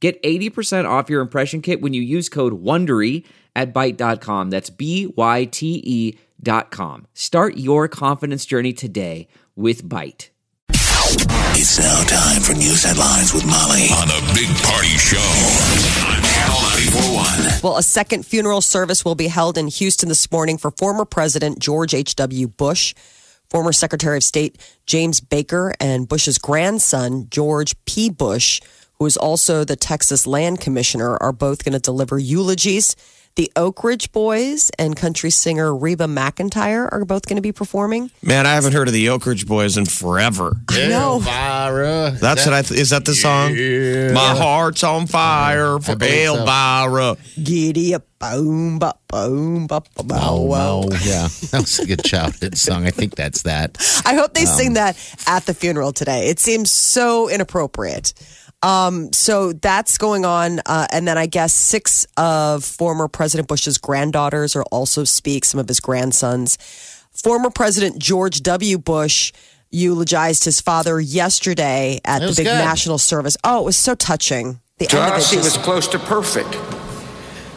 Get 80% off your impression kit when you use code WONDERY at Byte.com. That's B Y T E dot com. Start your confidence journey today with Byte. It's now time for news headlines with Molly on the Big Party Show on Channel 941. Well, a second funeral service will be held in Houston this morning for former President George H.W. Bush, former Secretary of State James Baker, and Bush's grandson, George P. Bush, who is also the Texas Land Commissioner, are both going to deliver eulogies. The Oak Ridge Boys and country singer Reba McEntire are both going to be performing. Man, I haven't heard of the Oak Ridge Boys in forever. I know. Elvira. That's what I th- is that the song? My heart's on fire for believe so. Elvira. Giddy up, boom, ba, boom, ba, ba, bow, Oh, wow. wow. Oh, yeah. That was a good shouted song. I think that's that. I hope they sing um, that at the funeral today. It seems so inappropriate. Um, so that's going on. Uh, and then I guess six of former President Bush's granddaughters will also speak, some of his grandsons. Former President George W. Bush eulogized his father yesterday at the big good. national service. Oh, it was so touching. The To end of us, it he was close to perfect,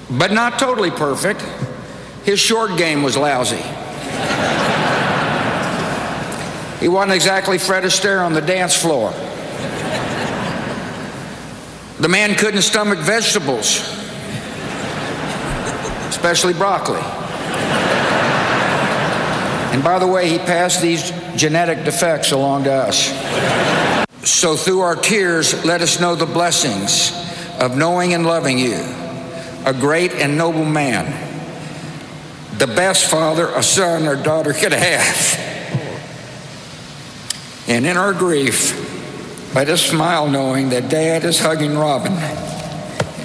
but not totally perfect. His short game was lousy. He wasn't exactly Fred Astaire on the dance floor. The man couldn't stomach vegetables, especially broccoli. And by the way, he passed these genetic defects along to us. So through our tears, let us know the blessings of knowing and loving you, a great and noble man, the best father a son or daughter could have. And in our grief, let us smile knowing that dad is hugging Robin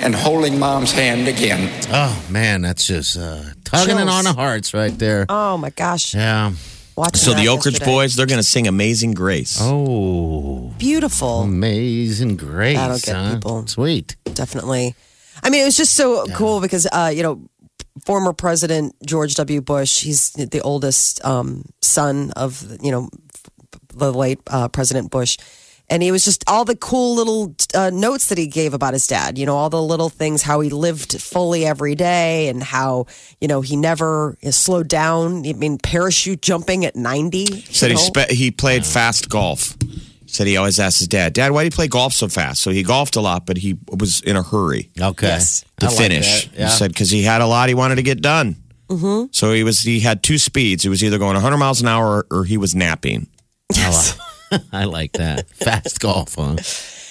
and holding mom's hand again. Oh, man. That's just uh, tugging it on the hearts right there. oh my gosh. Yeah. Watching So the Oak Ridge yesterday. Boys, they're going to sing Amazing Grace. Oh, Beautiful. amazing grace. That'll get huh? people. Sweet. definitely. I mean, it was just so cool because uh, you know, former President George W. Bush, he's the oldest um, son of you know the late uh, President Bush. And he was just all the cool little uh, notes that he gave about his dad, you know, all the little things, how he lived fully every day and how, you know, he never uh, slowed down. I mean, parachute jumping at 90. Said he spe- he played fast golf. Said he always asked his dad, "Dad, why do you play golf so fast?" So he golfed a lot, but he was in a hurry Okay. Yes. to I finish. that. Yeah. He said because he had a lot he wanted to get done. Mm-hmm. So he was he had two speeds. He was either going 100 miles an hour or, or he was napping. I like that. Fast golf, huh?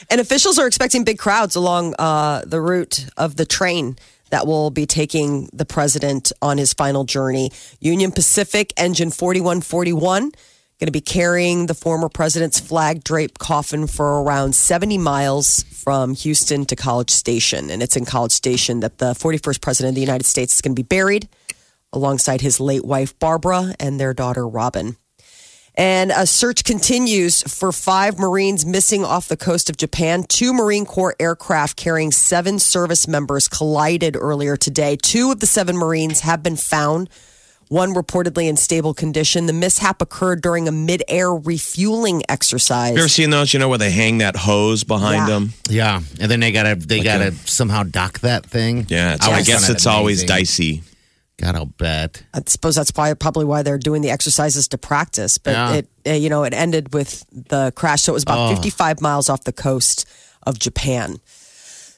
And officials are expecting big crowds along uh, the route of the train that will be taking the president on his final journey. Union Pacific Engine 4141 going to be carrying the former president's flag draped coffin for around 70 miles from Houston to College Station. And it's in College Station that the 41st president of the United States is going to be buried alongside his late wife, Barbara, and their daughter, Robin. And a search continues for five Marines missing off the coast of Japan. Two Marine Corps aircraft carrying seven service members collided earlier today. Two of the seven Marines have been found, one reportedly in stable condition. The mishap occurred during a mid-air refueling exercise. You ever seen those? You know where they hang that hose behind Yeah. them? Yeah. And then they gotta they gotta somehow dock that thing. Yeah, it's, I, always guess found it it's always amazing. dicey. God, I'll bet. I suppose that's why, probably why they're doing the exercises to practice. But Yeah. it, uh, you know, it ended with the crash. So it was about 55 miles off the coast of Japan.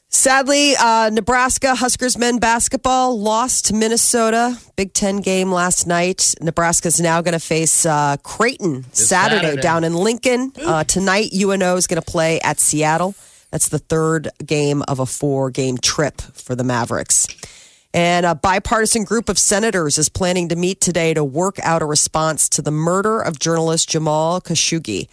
Sadly, uh, Nebraska Huskers men basketball lost to Minnesota. Big Ten game last night. Nebraska's now going to face uh, Creighton Saturday, Saturday. down in Lincoln. Uh, tonight, UNO is going to play at Seattle. That's the third game of a four game trip for the Mavericks. And a bipartisan group of senators is planning to meet today to work out a response to the murder of journalist Jamal Khashoggi.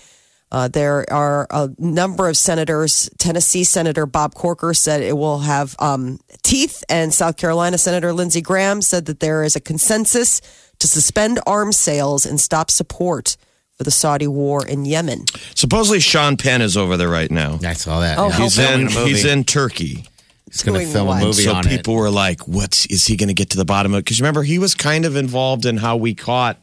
Uh, there are a number of senators. Tennessee Senator Bob Corker said it will have um, teeth, and South Carolina Senator Lindsey Graham said that there is a consensus to suspend arms sales and stop support for the Saudi war in Yemen. Supposedly Sean Penn is over there right now. I saw that. Oh, yeah. He's Filming in he's in Turkey. He's going to Doing film what? a movie so on people it. were like, "What's is he going to get to the bottom of?" Because remember, he was kind of involved in how we caught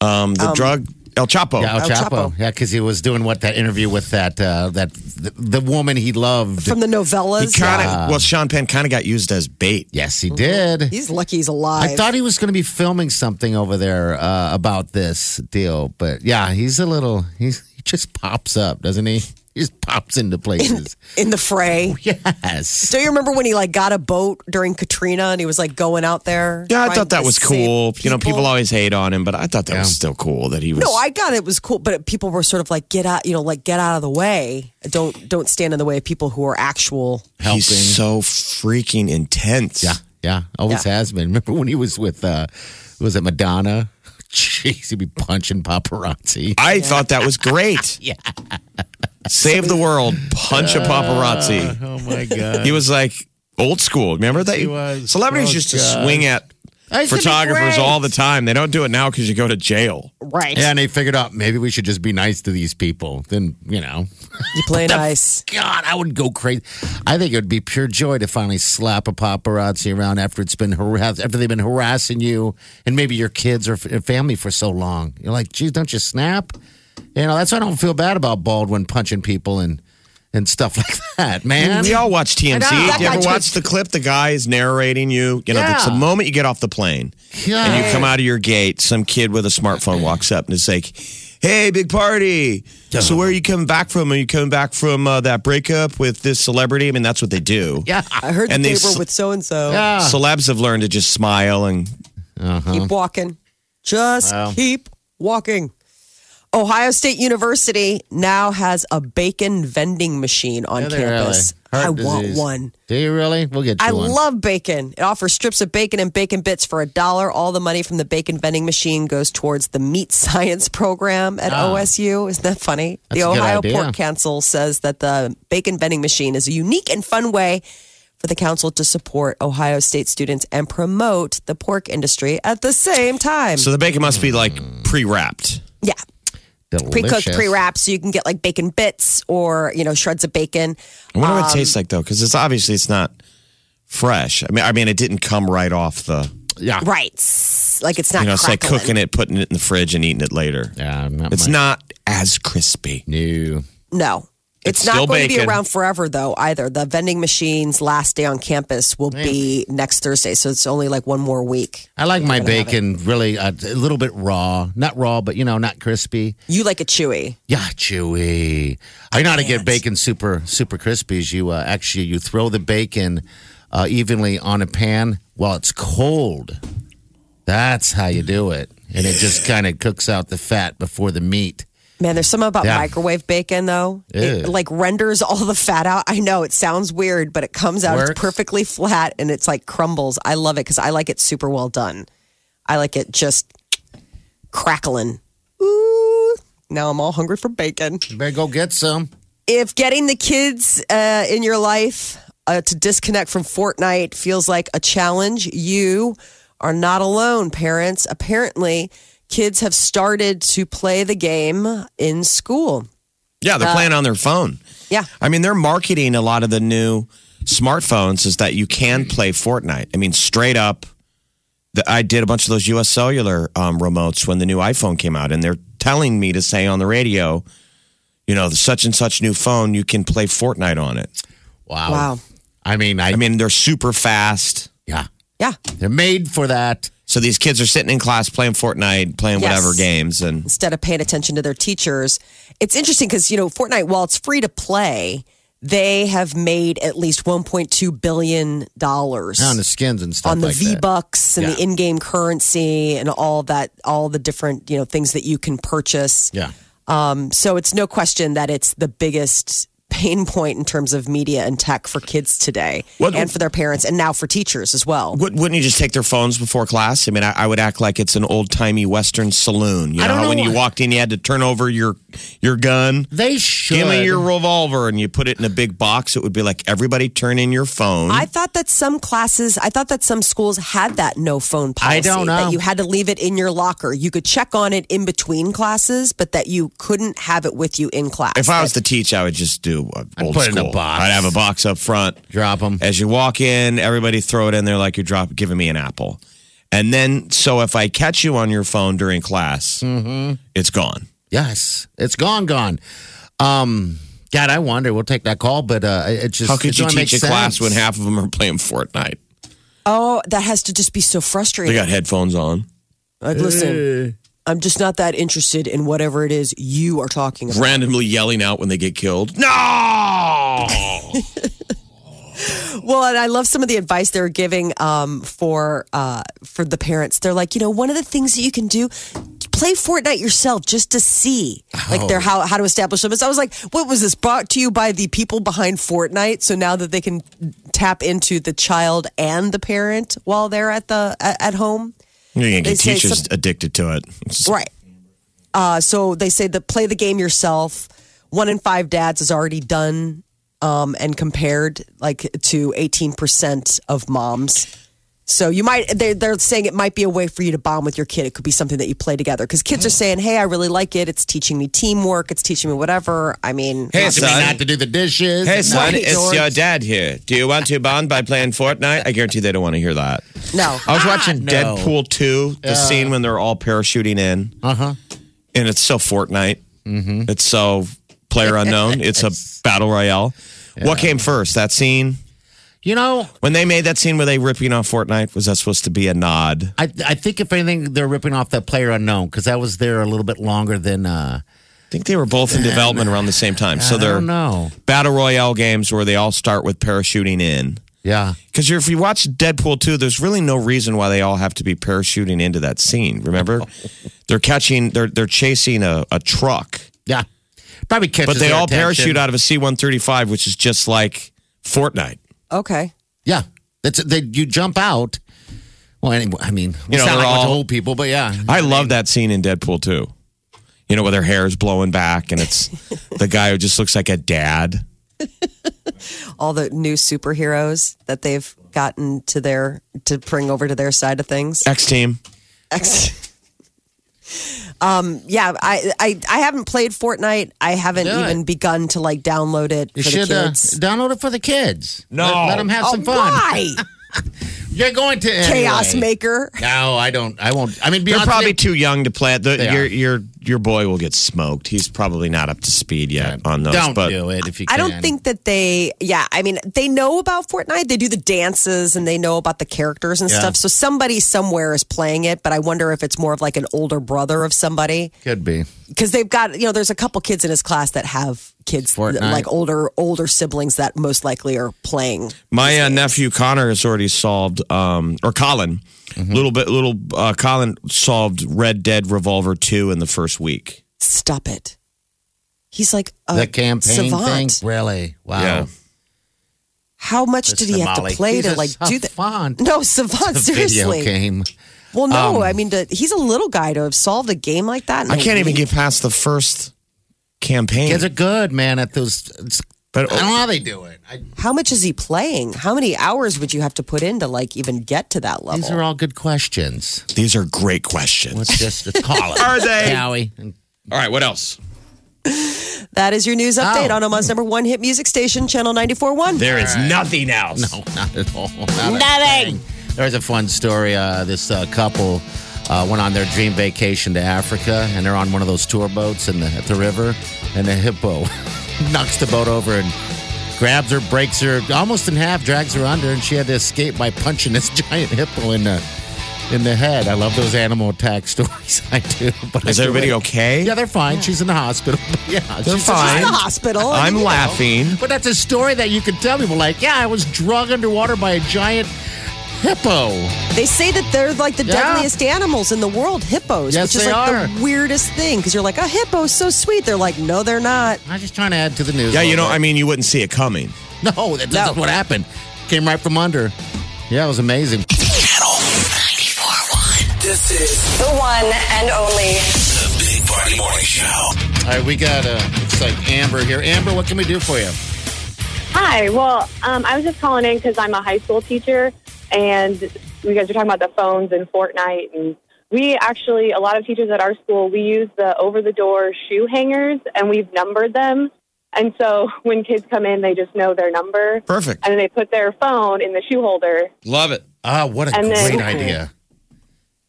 um, the drug El Chapo. Yeah, El El Chapo. Chapo. Yeah, because he was doing what that interview with that uh, that the, the woman he loved. From the He novellas, kind of well, Sean Penn kind of got used as bait. yes, he did. he's lucky he's alive. I thought he was going to be filming something over there uh, about this deal, but yeah, he's a little. He's he just pops up, doesn't he? He just pops into places. in the fray. yes. Do you remember when he like got a boat during Katrina and he was like going out there? Yeah, I thought that was save cool. You know, people always hate on him, but I thought that Yeah. was still cool that he was. No, I got it was cool, but people were sort of like get out, you know, like get out of the way. Don't don't stand in the way of people who are actual. Helping. he's so freaking intense. yeah, yeah, always Yeah. has been. Remember when he was with uh was it Madonna? Jeez, he'd be punching paparazzi. I thought that was great. Yeah. Save the world, punch a paparazzi. Uh, oh my god. He was like old school. Remember that? He was. Celebrities Oh, used to God. swing at That used to be photographers great. all the time. They don't do it now because you go to jail. Right. Yeah, and they figured out maybe we should just be nice to these people. Then, you know, You play nice. God, I would go crazy. I think it would be pure joy to finally slap a paparazzi around after it's been harass- after they've been harassing you and maybe your kids or f- family for so long. You're like, geez, don't you snap? You know, that's why I don't feel bad about Baldwin punching people and and stuff like that, man. We all watch TMZ. I. You ever watch the clip? The guy is narrating you. You know, it's the moment you get off the plane Yeah. and you come out of your gate, some kid with a smartphone walks up and is like, Hey, big party. So where are you coming back from? Are you coming back from uh, that breakup with this celebrity? I mean, that's what they do. yeah. I heard And that they they were with so and so. Yeah. Celebs have learned to just smile and Keep walking. Just Wow. keep walking. Ohio State University now has a bacon vending machine on Yeah, campus. really. I Heart want one. Do you really? We'll get you I one. love bacon. It offers strips of bacon and bacon bits for a dollar. All the money from the bacon vending machine goes towards the meat science program at Ah. OSU. Isn't that funny? That's the a good Ohio idea. Pork Council says that the bacon vending machine is a unique and fun way for the council to support Ohio State students and promote the pork industry at the same time. so the bacon must be like pre wrapped. yeah. Pre-cooked, pre-wrapped, so you can get like bacon bits or you know shreds of bacon. I wonder Um, what it tastes like though, because it's obviously it's not fresh. I mean, I mean, it didn't come right off the. Yeah. Right, like it's not. You know, it's like crackling. cooking it, putting it in the fridge, and eating it later. Yeah, not It's my- not as crispy. new. No. It's, It's not going to be around forever, though, either. The vending machine's last day on campus will be next Thursday, so it's only like one more week. I like my bacon really uh, a little bit raw, not raw, but you know, not crispy. You like it chewy. Yeah, chewy. I know how to get bacon super super crispy. Is you uh, actually you throw the bacon uh, evenly on a pan while it's cold. That's how you do it, and it just kind of cooks out the fat before the meat. Man, there's something about Yeah. microwave bacon, though. It like renders all the fat out. I know it sounds weird, but it comes out, Works. it's perfectly flat and it's like crumbles. I love it because I like it super well done. I like it just crackling. Ooh, now I'm all hungry for bacon. You better go get some. if getting the kids uh, in your life uh, to disconnect from Fortnite feels like a challenge, you are not alone, parents. Apparently, kids have started to play the game in school. Yeah, they're playing on their phone. Yeah. I mean, they're marketing a lot of the new smartphones is that you can play Fortnite. I mean, straight up. The, I did a bunch of those U.S. Cellular um, remotes when the new iPhone came out, and they're telling me to say on the radio, you know, the such and such new phone, you can play Fortnite on it. Wow. Wow. I mean, I, I mean, they're super fast. yeah, Yeah. they're made for that. So these kids are sitting in class playing Fortnite, playing Yes. whatever games, and Instead of paying attention to their teachers. It's interesting because, you know, Fortnite, while it's free to play, they have made at least $1.2 billion on the skins and stuff on the like V that. Bucks and Yeah. the in-game currency and all that, all the different you know things that you can purchase. Yeah. Um, so it's no question that it's the biggest pain point in terms of media and tech for kids today, What- and for their parents, and now for teachers as well. Would- Wouldn't you just take their phones before class? I mean, I, I would act like it's an old timey Western saloon. You I know, don't how when you walked in, you had to turn over your your gun. They should. Give me your revolver, and you put it in a big box. It would be like everybody turn in your phone. I thought that some classes, I thought that some schools had that no phone policy. I don't know. That you had to leave it in your locker. You could check on it in between classes, but that you couldn't have it with you in class. if I was the teacher, I would just do uh, old put it in a box. I'd have a box up front. Drop them As you walk in, everybody throw it in there like you're drop, giving me an apple. And then, so if I catch you on your phone during class, Mm-hmm. it's gone. Yes, it's gone, gone. Um, God, I wonder. We'll take that call, but uh, it just How could you teach a class when half of them are playing Fortnite? oh, that has to just be so frustrating. They got headphones on. Like, listen, I'm just not that interested in whatever it is you are talking about. randomly yelling out when they get killed. No! Well, and I love some of the advice they're giving um, for uh, for the parents. They're like, you know, one of the things that you can do, play Fortnite yourself just to see, like, their how how to establish them. So I was like, what was this brought to you by the people behind Fortnite? So now that they can tap into the child and the parent while they're at the at, at home, You're going to get teachers some- addicted to it. Right? Uh, so they say that play the game yourself. One in five dads is already done um, and compared like to 18% of moms. So you might they're, they're saying it might be a way for you to bond with your kid. It could be something that you play together because kids are saying, "Hey, I really like it. It's teaching me teamwork. It's teaching me whatever." I mean, Hey, not- Teaching me son. not to do the dishes. Hey, son, Right, it's George. your dad here. Do you want to bond by playing Fortnite? I guarantee they don't want to hear that. no. I was watching no. Deadpool 2, the scene when they're all parachuting in, Uh huh. and it's so Fortnite. Mm-hmm. It's so player unknown. it's a battle royale. What came first, that scene? You know, When they made that scene where they ripping off Fortnite, was that supposed to be a nod? I I think if anything, they're ripping off that player unknown because that was there a little bit longer than. uh I think they were both in development around the same time. So they're know. battle royale games where they all start with parachuting in. Yeah. Because if you watch Deadpool 2, there's really no reason why they all have to be parachuting into that scene. Remember? they're catching, they're they're chasing a, a truck, Yeah. Probably catches but they all attention. parachute out of a C 135, which is just like Fortnite. Okay. Yeah. That's they. You jump out. Well, anyway, I mean, we You know, sound they're like a bunch of all- old people, but yeah. I love that scene in Deadpool too. You know, where their hair is blowing back and it's the guy who just looks like a dad. All the new superheroes that they've gotten to their to bring over to their side of things. X Team. Ex- um, yeah, I, I I haven't played Fortnite. I haven't Do it. even begun to like download it You for should the uh, kids. download it for the kids. No. let, let them have oh, some fun. why? You're going to Chaos. Maker. No, I don't. I won't. I mean, They're Beyonce, probably too young to play it. The, They are. your your boy will get smoked. He's probably not up to speed yet on those. Don't but do it if you. I don't think that they, yeah, I mean, they know about Fortnite. They do the dances and they know about the characters and Yeah. stuff. So somebody somewhere is playing it, but I wonder if it's more of like an older brother of somebody. could be. Because they've got, you know, there's a couple kids in his class that have kids, Fortnite. like older, older siblings that most likely are playing. My uh, nephew Connor has already solved, um, or Colin, little bit, little uh, Colin solved Red Dead Revolver two in the first week. Stop it. He's like a The campaign savant. thing, really? Wow. Yeah. How much Listen did he to have Molly. to play He's to a like do that? savant. No, savant. It's a video Seriously. game. Well, no, Um, I mean, to, he's a little guy to have solved a game like that. I can't even get past the first campaign. Kids are good, man. At those, it's- But- I don't know how they do it. I, How much is he playing? How many hours would you have to put in to like even get to that level? these are all good questions. These are great questions. Let's just let's call it. Are they? Howie? And All right, what else? that is your news update Oh. on Omaha's number one hit music station, Channel 94.1. There is nothing else. No, not at all. Nothing. There's a fun story. Uh, this uh, couple uh, went on their dream vacation to Africa, and they're on one of those tour boats in the, at the river, and the hippo knocks the boat over and grabs her, breaks her almost in half, drags her under, and she had to escape by punching this giant hippo in the in the head. I love those animal attack stories. I do. But Is I everybody it. okay? Yeah, they're fine. She's in the hospital. Yeah, They're she's fine. in the hospital. I I'm mean, you know. laughing. but that's a story that you could tell people. Like, yeah, I was drug underwater by a giant hippo. They say that they're like the Yeah. deadliest animals in the world, hippos, Yes, which is they like are. the weirdest thing because you're like, a hippo's so sweet. They're like, no, they're not. I'm just trying to add to the news. Yeah, you know, bit. I mean, you wouldn't see it coming. No, that, that's No. what happened. Came right from under. Yeah, it was amazing. Channel 94.1. This is The one and only. the Big Party Morning Show. All right, we got uh, looks like Amber here. Amber, what can we do for you? Hi. Well, um, I was just calling in because I'm a high school teacher, and you guys are talking about the phones and Fortnite, and we actually a lot of teachers at our school we use the over-the-door shoe hangers, and we've numbered them, and so when kids come in, they just know their number, Perfect. and then they put their phone in the shoe holder, Love it. Ah, what a And great then- idea.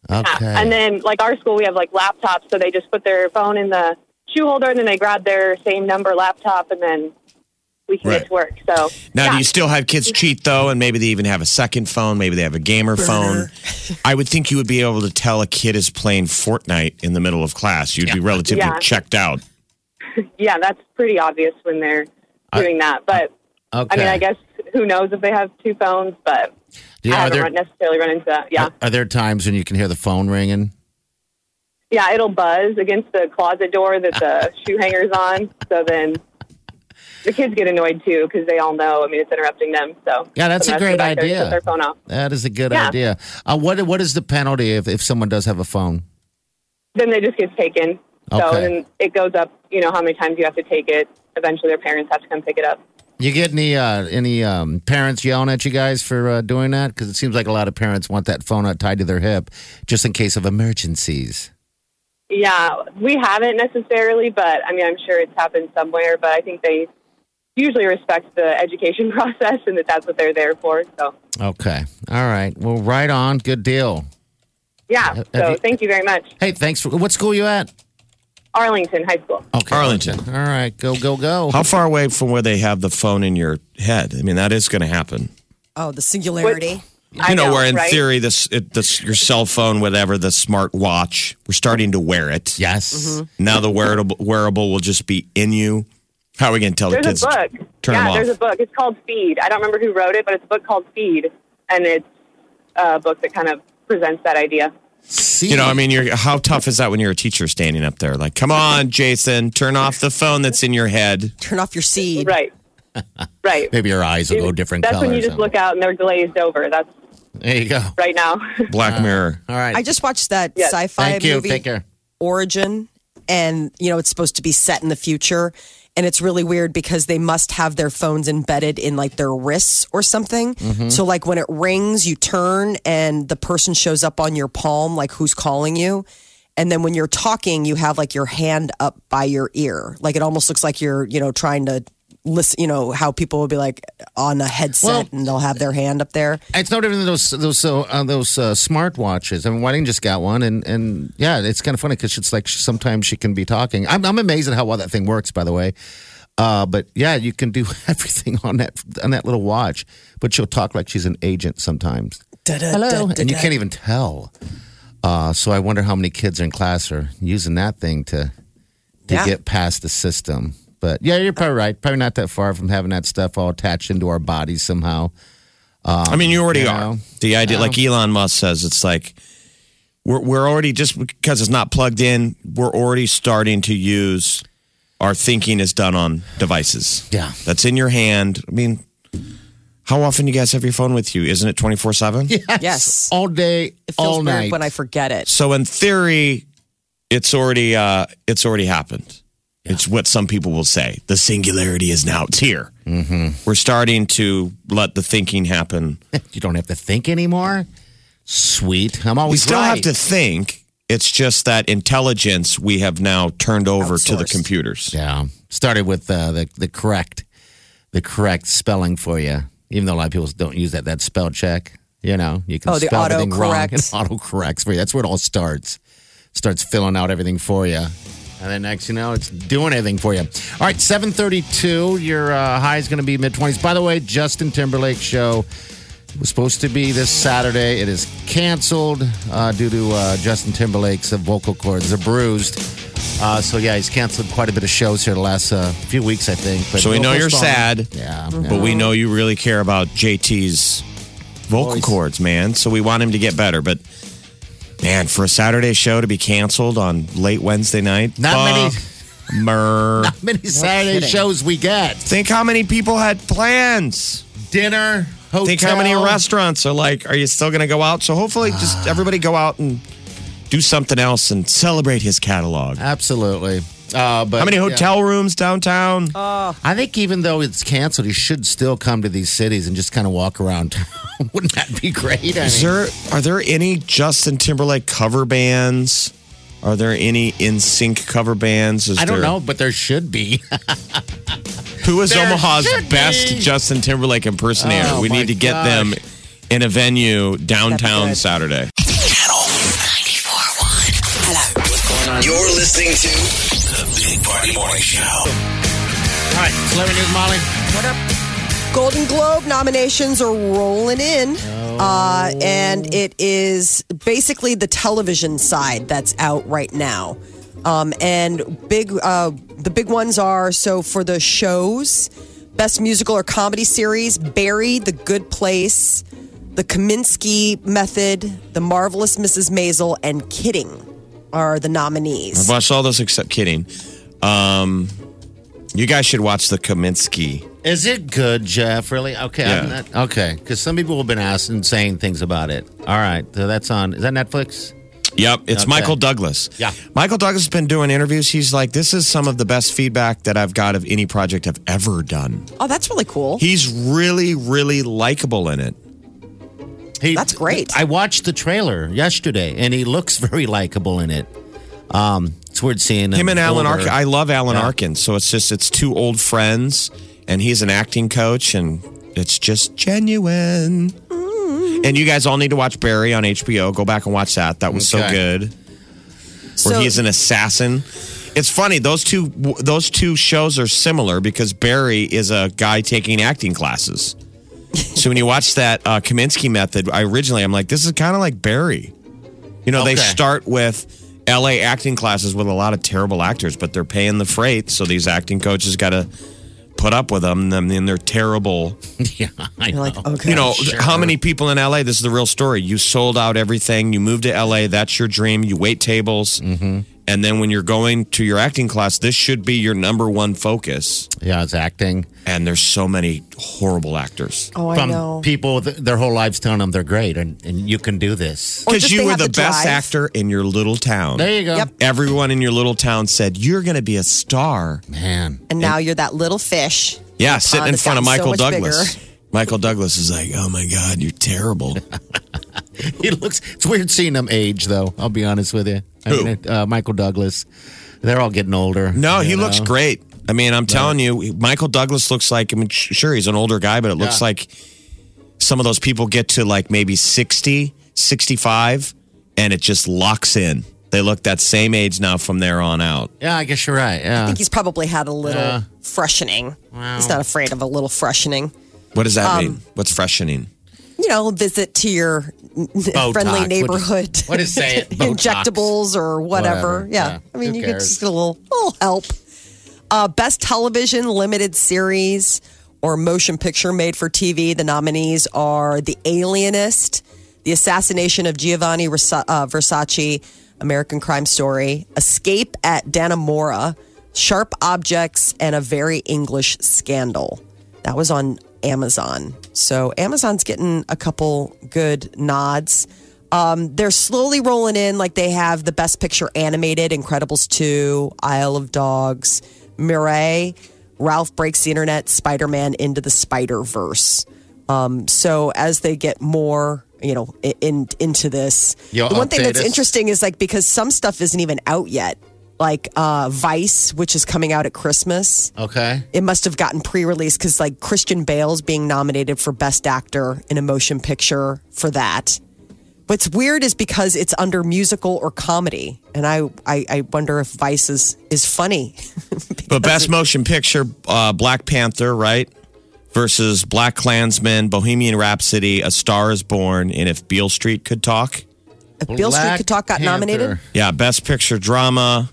Yeah. Okay. and then like our school we have like laptops, so they just put their phone in the shoe holder, and then they grab their same number laptop, and then we can Right. get to work. So Now, yeah. do you still have kids cheat though, and maybe they even have a second phone? Maybe they have a gamer phone. I would think you would be able to tell a kid is playing Fortnite in the middle of class. You'd be relatively Yeah. checked out. yeah, that's pretty obvious when they're doing that. But okay. I mean, I guess who knows if they have two phones, but Yeah, I are haven't there, run, necessarily run into that. Yeah, are, are there times when you can hear the phone ringing? yeah, it'll buzz against the closet door that the shoe hanger's on. So then the kids get annoyed too because they all know. I mean, it's interrupting them. So Yeah, that's a great they back there idea. Their phone off. That is a good Yeah. idea. Uh, what what is the penalty if, if someone does have a phone? Then they just get taken. Okay. So then it goes up. You know how many times you have to take it. Eventually, their parents have to come pick it up. You get any uh, any um, parents yelling at you guys for uh, doing that? Because it seems like a lot of parents want that phone out tied to their hip just in case of emergencies. Yeah, we haven't necessarily, but I mean, I'm sure it's happened somewhere. But I think they usually respect the education process and that that's what they're there for. So, Okay. All right. Well, right on. Good deal. yeah. Have So, you- thank you very much. Hey, thanks for what school you at? Arlington High School. Okay, Arlington. All right. Go go go. How far away from where they have the phone in your head? I mean, that is going to happen. Oh, the singularity. I you know, where in right? theory, this, it, this your cell phone, whatever, the smart watch, we're starting to wear it. Yes. Mm-hmm. Now the wearable wearable will just be in you. How are we going to tell There's the a kids? book. turn yeah, them there's off? a book. It's called Feed. I don't remember who wrote it, but it's a book called Feed, and it's a book that kind of presents that idea. See, You know, I mean, you're, how tough is that when you're a teacher standing up there? Like, come on, Jason, turn off the phone that's in your head. Turn off your seed. Right. Right. maybe your eyes will go different That's colors. when you just look out and they're glazed over. That's There you go. right now. Black uh, Mirror. All right. I just watched that Yes. sci-fi Thank you. movie Take care. Origin, and you know it's supposed to be set in the future, and it's really weird because they must have their phones embedded in like their wrists or something. Mm-hmm. So like when it rings, you turn and the person shows up on your palm, like who's calling you. And then when you're talking, you have like your hand up by your ear. Like it almost looks like you're, you know, trying to listen, you know, how people will be like on a headset Well- and they'll have their hand up there. It's no different than those those uh, those uh, smart watches. I mean, Whiting just got one, and and yeah, it's kind of funny because it's like sometimes she can be talking. I'm I'm amazed at how well that thing works, by the way. Uh, but yeah, you can do everything on that on that little watch. But she'll talk like she's an agent sometimes. Hello, and you can't even tell. Uh, so I wonder how many kids in class are using that thing to to Yeah. get past the system. But yeah, you're probably right. Probably not that far from having that stuff all attached into our bodies somehow. I mean, you already you are. The idea, like Elon Musk says, it's like we're we're already just because it's not plugged in. We're already starting to use our thinking is done on devices. Yeah. that's in your hand. I mean, how often do you guys have your phone with you? Isn't it twenty four seven? Yes. all day, It feels all weird night. when I forget it. So in theory, it's already uh, it's already happened. It's what some people will say. The singularity is now. It's here. Mm-hmm. We're starting to let the thinking happen. you don't have to think anymore. Sweet. I'm always. We still right. have to think. It's just that intelligence we have now turned over to the computers. Yeah. Started with uh, the the correct the correct spelling for you. Even though a lot of people don't use that that spell check. You know, you can Oh, the spell everything wrong autocorrect. and auto corrects for you. That's where it all starts. Starts filling out everything for you. And then next, you know, it's doing anything for you. All right, 732. Your uh, high is going to be mid 20s. By the way, Justin Timberlake show was supposed to be this Saturday. It is canceled uh, due to uh, Justin Timberlake's uh, vocal cords are bruised. Uh, so yeah, he's canceled quite a bit of shows here the last uh, few weeks, I think. But So we know you're postponement. sad, Yeah, but we know you really care about JT's vocal Voice. cords, man. So we want him to get better. But man, for a Saturday show to be canceled on late Wednesday night, Not many- Mer. Not many Saturday kidding. shows we get? Think how many people had plans. Dinner, hotel. Think how many restaurants are like, are you still going to go out? So hopefully, just everybody go out and do something else and celebrate his catalog. Absolutely. Uh, but How many yeah. hotel rooms downtown? I think even though it's canceled, he should still come to these cities and just kind of walk around. Wouldn't that be great? I Is mean, there are there any Justin Timberlake cover bands? Are there any NSYNC cover bands? Is I don't there- know, but there should be. Who is There Omaha's best be. Justin Timberlake impersonator? Oh, we need to get gosh. them in a venue downtown. Saturday. Channel 94.1. Hello. You're listening to The Big Party Morning Show. All right, celebrity news, Molly. What up? Golden Globe nominations are rolling in. Uh, and it is basically the television side that's out right now. Um, and big, uh, the big ones are so for the shows, best musical or comedy series, Barry, The Good Place, The Kominsky Method, The Marvelous Mrs. Maisel, and Kidding are the nominees. I've watched all those except kidding. Um, you guys should watch the Kominsky. Is it good, Jeff? Really? Okay. I'm Yeah. not, okay. Because some people have been asking, and saying things about it. All right. So that's on. Is that Netflix? Yep, it's Okay. Michael Douglas. Yeah. Michael Douglas has been doing interviews. He's like, this is some of the best feedback that I've got of any project I've ever done. Oh, that's really cool. He's really, really likable in it. He, That's great. I watched the trailer yesterday, and he looks very likable in it. Um, it's weird seeing Him and Alan. Arkin. I love Alan Yeah. Arkin. So it's just it's two old friends, and he's an acting coach, and it's just genuine. And you guys all need to watch Barry on HBO. Go back and watch that. That was so good. Where So- he's an assassin. It's funny those two those two shows are similar because Barry is a guy taking acting classes. so when you watch that uh, Kominsky method, I originally I'm like, this is kind of like Barry. You know, they start with LA acting classes with a lot of terrible actors, but they're paying the freight, so these acting coaches got to put up with them, and then they're terrible. yeah, I You're know. like, okay. You know, Sure. how many people in LA? This is the real story. You sold out everything. You moved to LA. That's your dream. You wait tables. Mm-hmm. And then when you're going to your acting class, this should be your number one focus. yeah, it's acting. And there's so many horrible actors. oh, I From know. people, th- their whole lives telling them they're great, and, and you can do this. Or Because just you they were have the the best drive. actor in your little town. There you go. Yep. Everyone in your little town said, You're going to be a star. Man, And now you're that little fish. Yeah, sitting in has front of gotten so Michael much Douglas. Michael Douglas is like, Oh my God, you're terrible. he looks. It's weird seeing him age, though. I'll be honest with you. I Who? mean, uh, Michael Douglas. They're all getting older. No, he you looks know? great. I mean, I'm telling you, Michael Douglas looks like, I mean, sh- sure, he's an older guy, but it looks Yeah. like some of those people get to like maybe 60, 65, and it just locks in. They look that same age now from there on out. Yeah, I guess you're right. Yeah. I think he's probably had a little Yeah. freshening. He's not afraid of a little freshening. What does that Um, mean? What's freshening? You know, visit to your Botox. friendly neighborhood. what is it? Injectables or whatever. Whatever. Yeah. Yeah. I mean, Who you get cares? just get a little, little help. Uh, best television limited series or motion picture made for TV. The nominees are The Alienist, The Assassination of Giovanni uh, Versace, American Crime Story, Escape at Dannemora, Sharp Objects, and A Very English Scandal. That was on Amazon. So Amazon's getting a couple good nods. Um, they're slowly rolling in like they have the best picture animated, Incredibles 2, Isle of Dogs, Mirai, Ralph Breaks the Internet, Spider Man into the Spider Verse. Um, so as they get more, you know, in into this, You'll the one thing that's us? interesting is like because some stuff isn't even out yet, like uh, Vice, which is coming out at Christmas Okay. it must have gotten pre release because like Christian Bale's being nominated for Best Actor in a Motion Picture for that. What's weird is because it's under musical or comedy, and I I, I wonder if Vice is is funny. But best motion picture, uh, Black Panther, right? Versus Black Klansman, Bohemian Rhapsody, A Star is Born, and If Beale Street Could Talk. If Bill Street could talk got Panther. nominated. Yeah, best picture drama,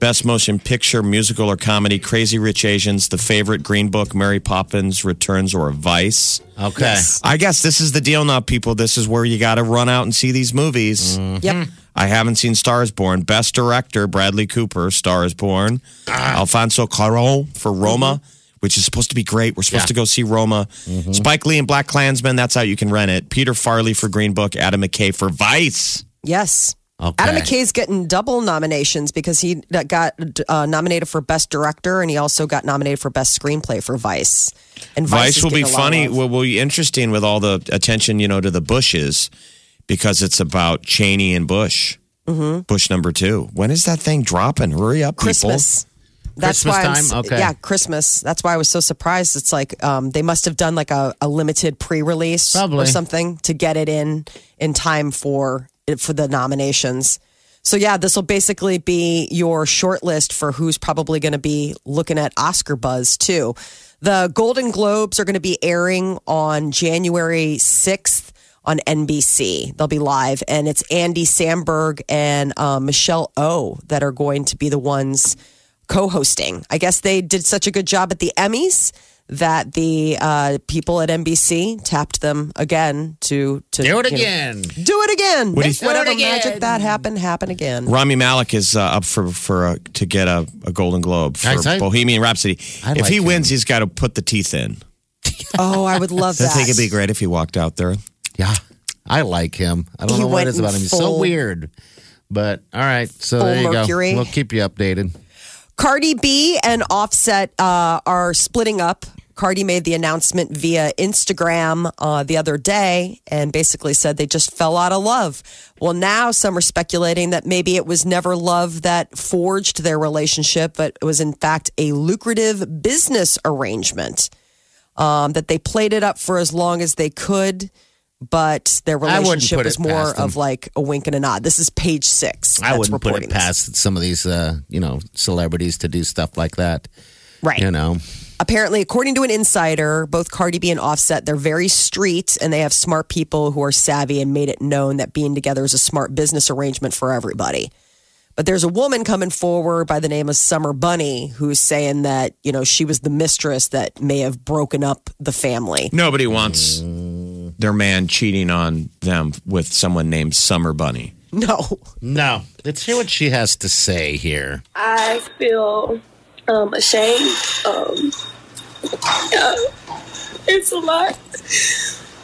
Best Motion Picture, Musical or Comedy, Crazy Rich Asians, The Favorite, Green Book, Mary Poppins Returns, or Vice. Okay. I guess this is the deal now, people. This is where you got to run out and see these movies. Mm-hmm. Yep. I haven't seen Stars Born. Best Director, Bradley Cooper, Stars Born. Ah. Alfonso Cuarón for Roma, mm-hmm. which is supposed to be great. We're supposed Yeah. to go see Roma. Mm-hmm. Spike Lee and Black Klansman, that's how you can rent it. Peter Farrelly for Green Book, Adam McKay for Vice. Yes. Okay. Adam McKay's getting double nominations because he got uh, nominated for Best Director and he also got nominated for Best Screenplay for Vice. And Vice, Vice will be getting a lot funny. of. Will, will be interesting with all the attention, you know, to the Bushes because it's about Cheney and Bush. Mm-hmm. Bush number two. When is that thing dropping? Hurry up, Christmas. That's Christmas why I'm, time? Okay. Yeah, Christmas. That's why I was so surprised. It's like um, they must have done like a, a limited pre-release Probably. or something to get it in in time for for the nominations. So yeah, this will basically be your short list for who's probably going to be looking at Oscar buzz too. The Golden Globes are going to be airing on January 6th on NBC. They'll be live, and it's Andy Samberg and uh, Michelle O that are going to be the ones co-hosting. I guess they did such a good job at the Emmys that the uh, people at NBC tapped them again to to Do it you know, again. do it again. What do you- Make whatever Do it again. magic that happened happen again. Rami Malek is uh, up for for uh, to get a, a Golden Globe for Nice, I- Bohemian Rhapsody. I if like he him. wins, he's got to put the teeth in. Oh, I would love I that. think it'd be great if he walked out there. Yeah. I like him. I don't He know what it is about him. He's so weird. But all right. So there you Mercury. go. We'll keep you updated. Cardi B and Offset uh, are splitting up. Cardi made the announcement via Instagram uh, the other day and basically said they just fell out of love. Well, now some are speculating that maybe it was never love that forged their relationship, but it was in fact a lucrative business arrangement. Um, that they played it up for as long as they could, but their relationship was more of like a wink and a nod. This is page six. I wouldn't put reporting it this. past some of these, uh, you know, celebrities to do stuff like that. Right. You know, apparently, according to an insider, both Cardi B and Offset, they're very street and they have smart people who are savvy and made it known that being together is a smart business arrangement for everybody. But there's a woman coming forward by the name of Summer Bunni who's saying that, you know, she was the mistress that may have broken up the family. Nobody wants their man cheating on them with someone named Summer Bunni. No. no. Let's hear what she has to say here. I feel um, ashamed. Um, uh, it's a lot,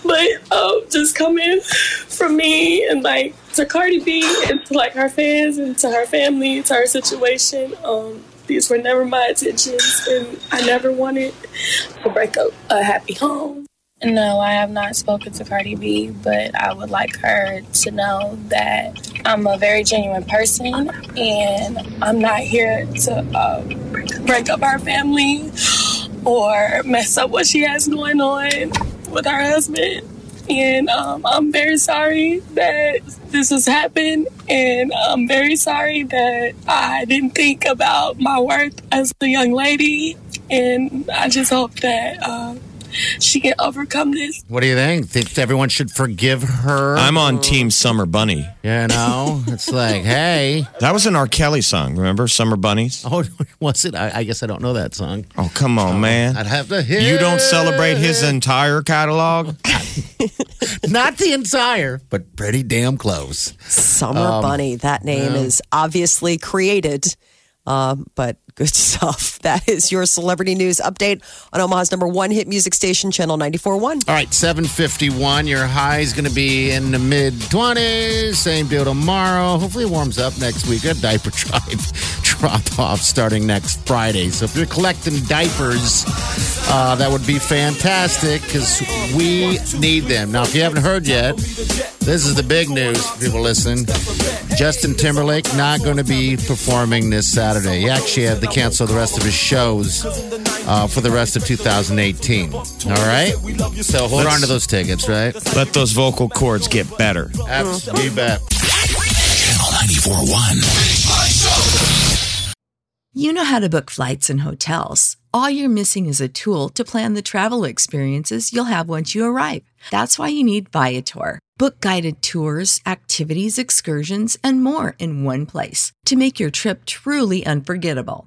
but um, just coming from me and like to Cardi B and to like her fans and to her family, to her situation. Um, these were never my intentions, and I never wanted to break up a happy home. No, I have not spoken to Cardi B, but I would like her to know that I'm a very genuine person and I'm not here to uh, break up our family or mess up what she has going on with her husband. And um, I'm very sorry that this has happened, and I'm very sorry that I didn't think about my worth as a young lady. And I just hope that uh, she can overcome this. What do you think? Think everyone should forgive her? I'm on Team Summer Bunni. You know, it's like, hey. That was an R. Kelly song. Remember Summer Bunnies? Oh, was it? I, I guess I don't know that song. Oh, come on, man. I'd have to hear. You don't celebrate his entire catalog? Not the entire, but pretty damn close. Summer Um, Bunny. That name is obviously created, um, but good stuff. That is your celebrity news update on Omaha's number one hit music station, Channel 94.1. All right, 751. Your high is going to be in the mid 20s. Same deal tomorrow. Hopefully it warms up next week. A diaper drive drop off starting next Friday. So if you're collecting diapers, uh, that would be fantastic because we need them. Now, if you haven't heard yet, this is the big news people listening. Justin Timberlake not going to be performing this Saturday. He actually had to cancel the rest of his shows uh, for the rest of 2018. All right? So hold on to those tickets, right? Let those vocal cords get better. Absolutely. You bet. Channel 94.1. You know how to book flights and hotels. All you're missing is a tool to plan the travel experiences you'll have once you arrive. That's why you need Viator. Book guided tours, activities, excursions, and more in one place to make your trip truly unforgettable.